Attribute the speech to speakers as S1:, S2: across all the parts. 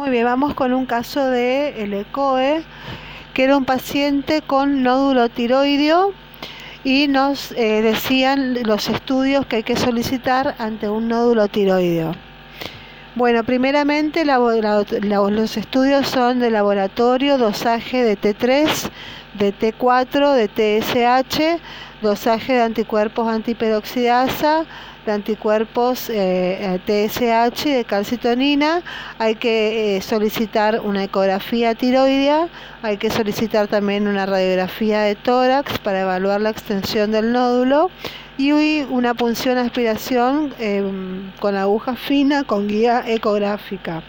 S1: Muy bien, vamos con un caso de el ECOE, que era un paciente con nódulo tiroideo y nos eh, decían los estudios que hay que solicitar ante un nódulo tiroideo. Bueno, primeramente los estudios son de laboratorio, dosaje de T3, de T4, de TSH, dosaje de anticuerpos antiperoxidasa, de anticuerpos eh, TSH y de calcitonina. Hay que eh, solicitar una ecografía tiroidea, hay que solicitar también una radiografía de tórax para evaluar la extensión del nódulo y una punción aspiración em, con aguja fina con guía ecográfica.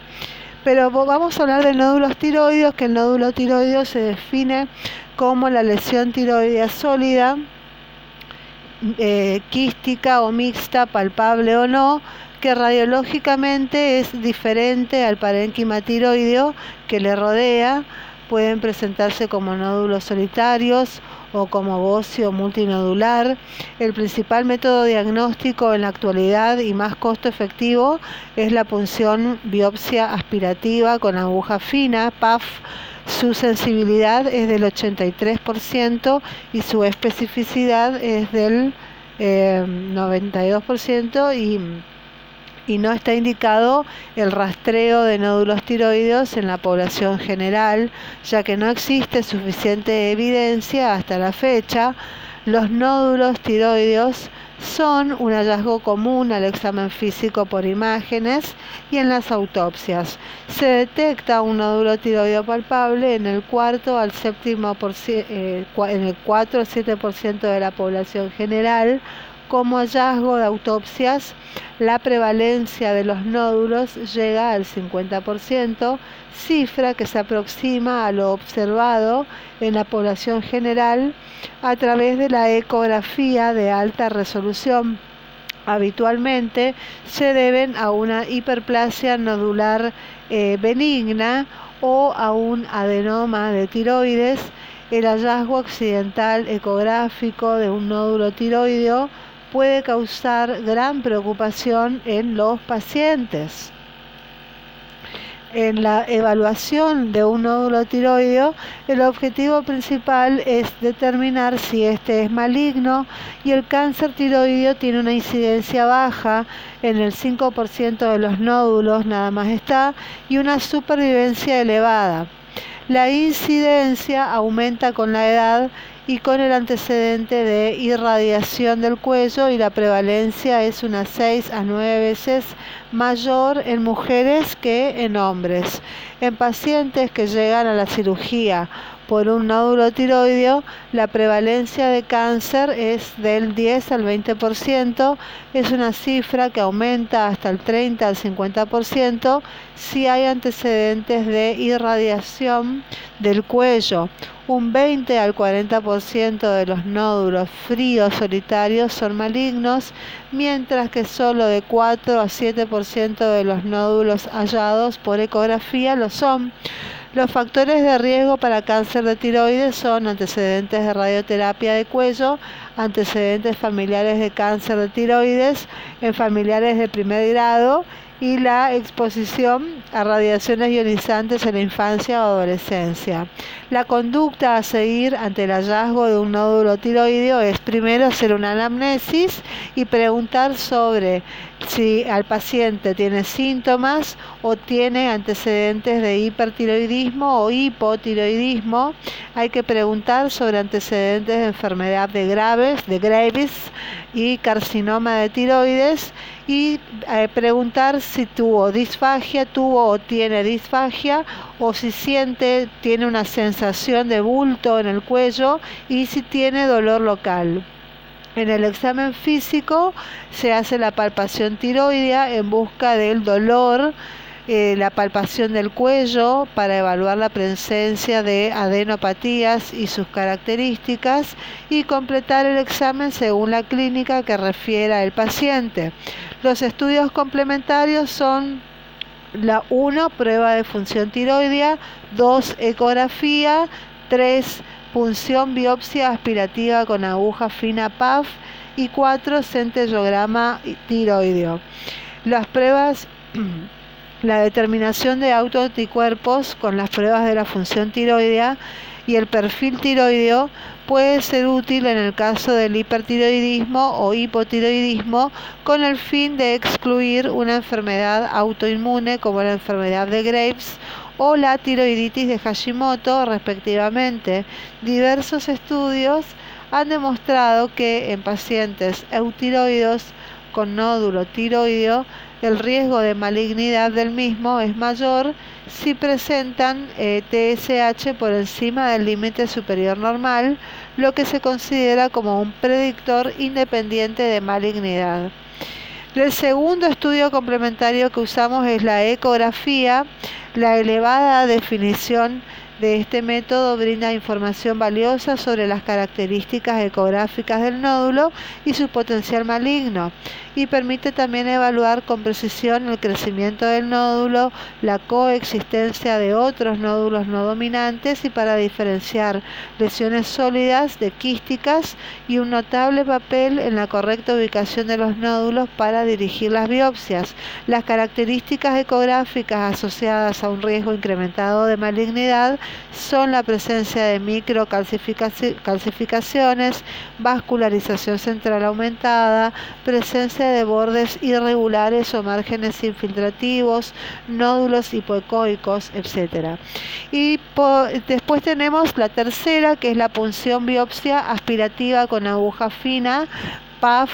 S1: Pero vamos a hablar de nódulos tiroides, que el nódulo tiroideo se define como la lesión tiroidea sólida, eh, quística o mixta, palpable o no, que radiológicamente es diferente al parénquima tiroideo que le rodea. Pueden presentarse como nódulos solitarios o como bocio multinodular. El principal método diagnóstico en la actualidad y más costo efectivo es la punción biopsia aspirativa con aguja fina, PAF. Su sensibilidad es del 83% y su especificidad es del 92% eh, y y no está indicado el rastreo de nódulos tiroides en la población general, ya que no existe suficiente evidencia hasta la fecha. Los nódulos tiroides son un hallazgo común al examen físico por imágenes y en las autopsias. Se detecta un nódulo tiroideo palpable en el cuarto al séptimo eh, en el 4 al 7% de la población general como hallazgo de autopsias, la prevalencia de los nódulos llega al 50%, cifra que se aproxima a lo observado en la población general a través de la ecografía de alta resolución. Habitualmente se deben a una hiperplasia nodular eh, benigna o a un adenoma de tiroides. El hallazgo accidental ecográfico de un nódulo tiroideo puede causar gran preocupación en los pacientes. En la evaluación de un nódulo tiroideo, el objetivo principal es determinar si este es maligno y el cáncer tiroideo tiene una incidencia baja en el 5% de los nódulos, nada más está, y una supervivencia elevada. La incidencia aumenta con la edad y con el antecedente de irradiación del cuello y la prevalencia es unas 6 a 9 veces mayor en mujeres que en hombres. En pacientes que llegan a la cirugía por un nódulo tiroideo, la prevalencia de cáncer es del 10 al 20%, es una cifra que aumenta hasta el 30 al 50% si hay antecedentes de irradiación del cuello. Un 20 al 40% de los nódulos fríos solitarios son malignos, mientras que solo de 4 a 7% de los nódulos hallados por ecografía lo son. Los factores de riesgo para cáncer de tiroides son antecedentes de radioterapia de cuello, antecedentes familiares de cáncer de tiroides en familiares de primer grado y la exposición a radiaciones ionizantes en la infancia o adolescencia. La conducta a seguir ante el hallazgo de un nódulo tiroideo es primero hacer una anamnesis y preguntar sobre si al paciente tiene síntomas o tiene antecedentes de hipertiroidismo o hipotiroidismo. Hay que preguntar sobre antecedentes de enfermedad de Graves, de Graves y carcinoma de tiroides y eh, preguntar si tuvo disfagia, tuvo o tiene disfagia o si siente, tiene una sensación de bulto en el cuello y si tiene dolor local. En el examen físico se hace la palpación tiroidea en busca del dolor, eh, la palpación del cuello para evaluar la presencia de adenopatías y sus características y completar el examen según la clínica que refiera el paciente. Los estudios complementarios son la 1, prueba de función tiroidea, 2, ecografía, 3, punción biopsia aspirativa con aguja fina PAF y 4, centellograma tiroideo. Las pruebas La determinación de autoanticuerpos con las pruebas de la función tiroidea y el perfil tiroideo puede ser útil en el caso del hipertiroidismo o hipotiroidismo con el fin de excluir una enfermedad autoinmune como la enfermedad de Graves o la tiroiditis de Hashimoto respectivamente. Diversos estudios han demostrado que en pacientes eutiroidos con nódulo tiroideo el riesgo de malignidad del mismo es mayor si presentan TSH eh, por encima del límite superior normal, lo que se considera como un predictor independiente de malignidad. El segundo estudio complementario que usamos es la ecografía, la elevada definición de este método brinda información valiosa sobre las características ecográficas del nódulo y su potencial maligno y permite también evaluar con precisión el crecimiento del nódulo, la coexistencia de otros nódulos no dominantes y para diferenciar lesiones sólidas de quísticas y un notable papel en la correcta ubicación de los nódulos para dirigir las biopsias. Las características ecográficas asociadas a un riesgo incrementado de malignidad son la presencia de microcalcificaciones, vascularización central aumentada, presencia de bordes irregulares o márgenes infiltrativos, nódulos hipoecoicos, etc. Y después tenemos la tercera, que es la punción biopsia aspirativa con aguja fina, PAF,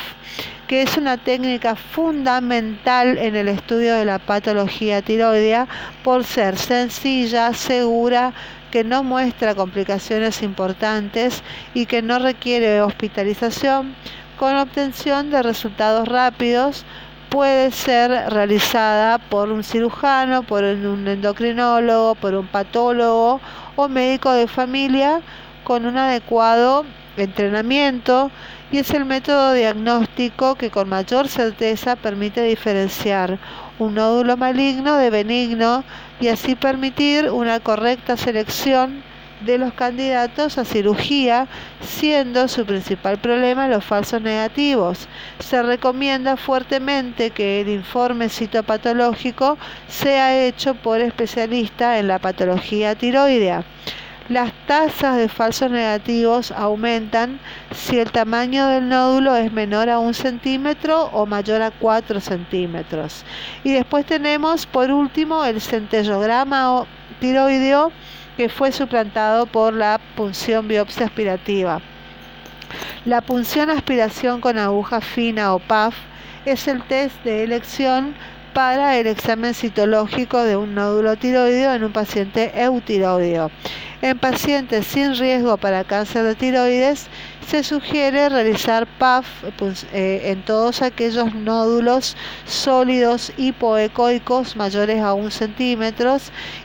S1: que es una técnica fundamental en el estudio de la patología tiroidea por ser sencilla, segura, que no muestra complicaciones importantes y que no requiere hospitalización, con obtención de resultados rápidos puede ser realizada por un cirujano, por un endocrinólogo, por un patólogo o médico de familia con un adecuado entrenamiento y es el método diagnóstico que con mayor certeza permite diferenciar un nódulo maligno de benigno y así permitir una correcta selección de los candidatos a cirugía, siendo su principal problema los falsos negativos. Se recomienda fuertemente que el informe citopatológico sea hecho por especialista en la patología tiroidea. Las tasas de falsos negativos aumentan si el tamaño del nódulo es menor a un centímetro o mayor a 4 centímetros. Y después tenemos por último el centellograma tiroideo que fue suplantado por la punción biopsia aspirativa. La punción aspiración con aguja fina o PAF es el test de elección para el examen citológico de un nódulo tiroideo en un paciente eutiroideo. En pacientes sin riesgo para cáncer de tiroides, se sugiere realizar PAF pues, eh, en todos aquellos nódulos sólidos hipoecoicos mayores a un centímetro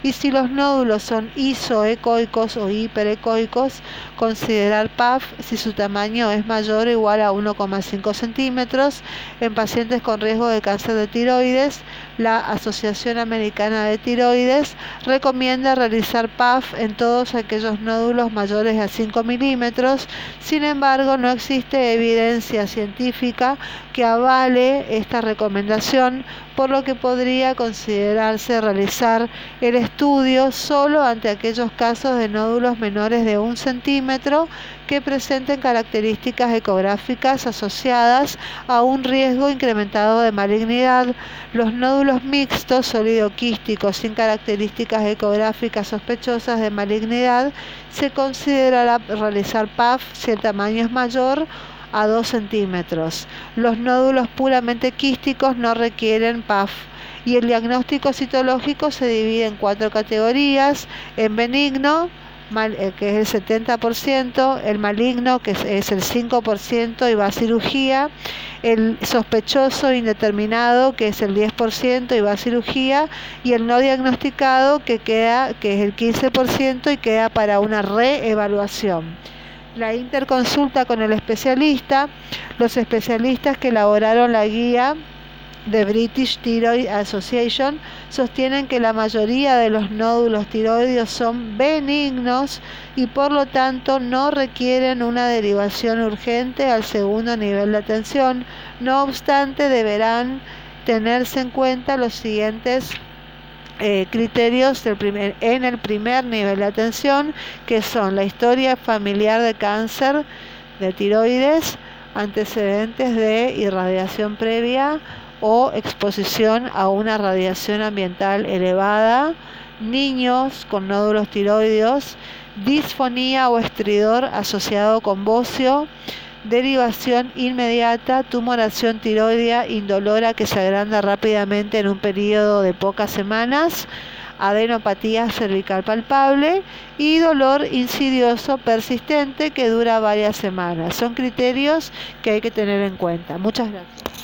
S1: y si los nódulos son isoecoicos o hiperecoicos, considerar PAF si su tamaño es mayor o igual a 1,5 centímetros. En pacientes con riesgo de cáncer de tiroides, la Asociación Americana de Tiroides recomienda realizar PAF en todos aquellos nódulos mayores a 5 milímetros. Sin embargo, no existe evidencia científica que avale esta recomendación, por lo que podría considerarse realizar el estudio solo ante aquellos casos de nódulos menores de un centímetro que presenten características ecográficas asociadas a un riesgo incrementado de malignidad. Los nódulos mixtos, sólido-quísticos, sin características ecográficas sospechosas de malignidad, se considerará realizar PAF si el tamaño es mayor a 2 centímetros. Los nódulos puramente quísticos no requieren PAF y el diagnóstico citológico se divide en cuatro categorías, en benigno, eh, que es el 70%, el maligno, que es el 5% y va a cirugía, el sospechoso indeterminado, que es el 10% y va a cirugía, y el no diagnosticado, que, queda, que es el 15% y queda para una reevaluación la interconsulta con el especialista, los especialistas que elaboraron la guía de British Thyroid Association sostienen que la mayoría de los nódulos tiroides son benignos y por lo tanto no requieren una derivación urgente al segundo nivel de atención. No obstante, deberán tenerse en cuenta los siguientes eh, criterios en el primer nivel de atención, que son la historia familiar de cáncer de tiroides, antecedentes de irradiación previa o exposición a una radiación ambiental elevada, niños con nódulos tiroideos, disfonía o estridor asociado con bocio, derivación inmediata, tumoración tiroidea indolora que se agranda rápidamente en un periodo de pocas semanas, adenopatía cervical palpable y dolor insidioso persistente que dura varias semanas. Son criterios que hay que tener en cuenta. Muchas gracias.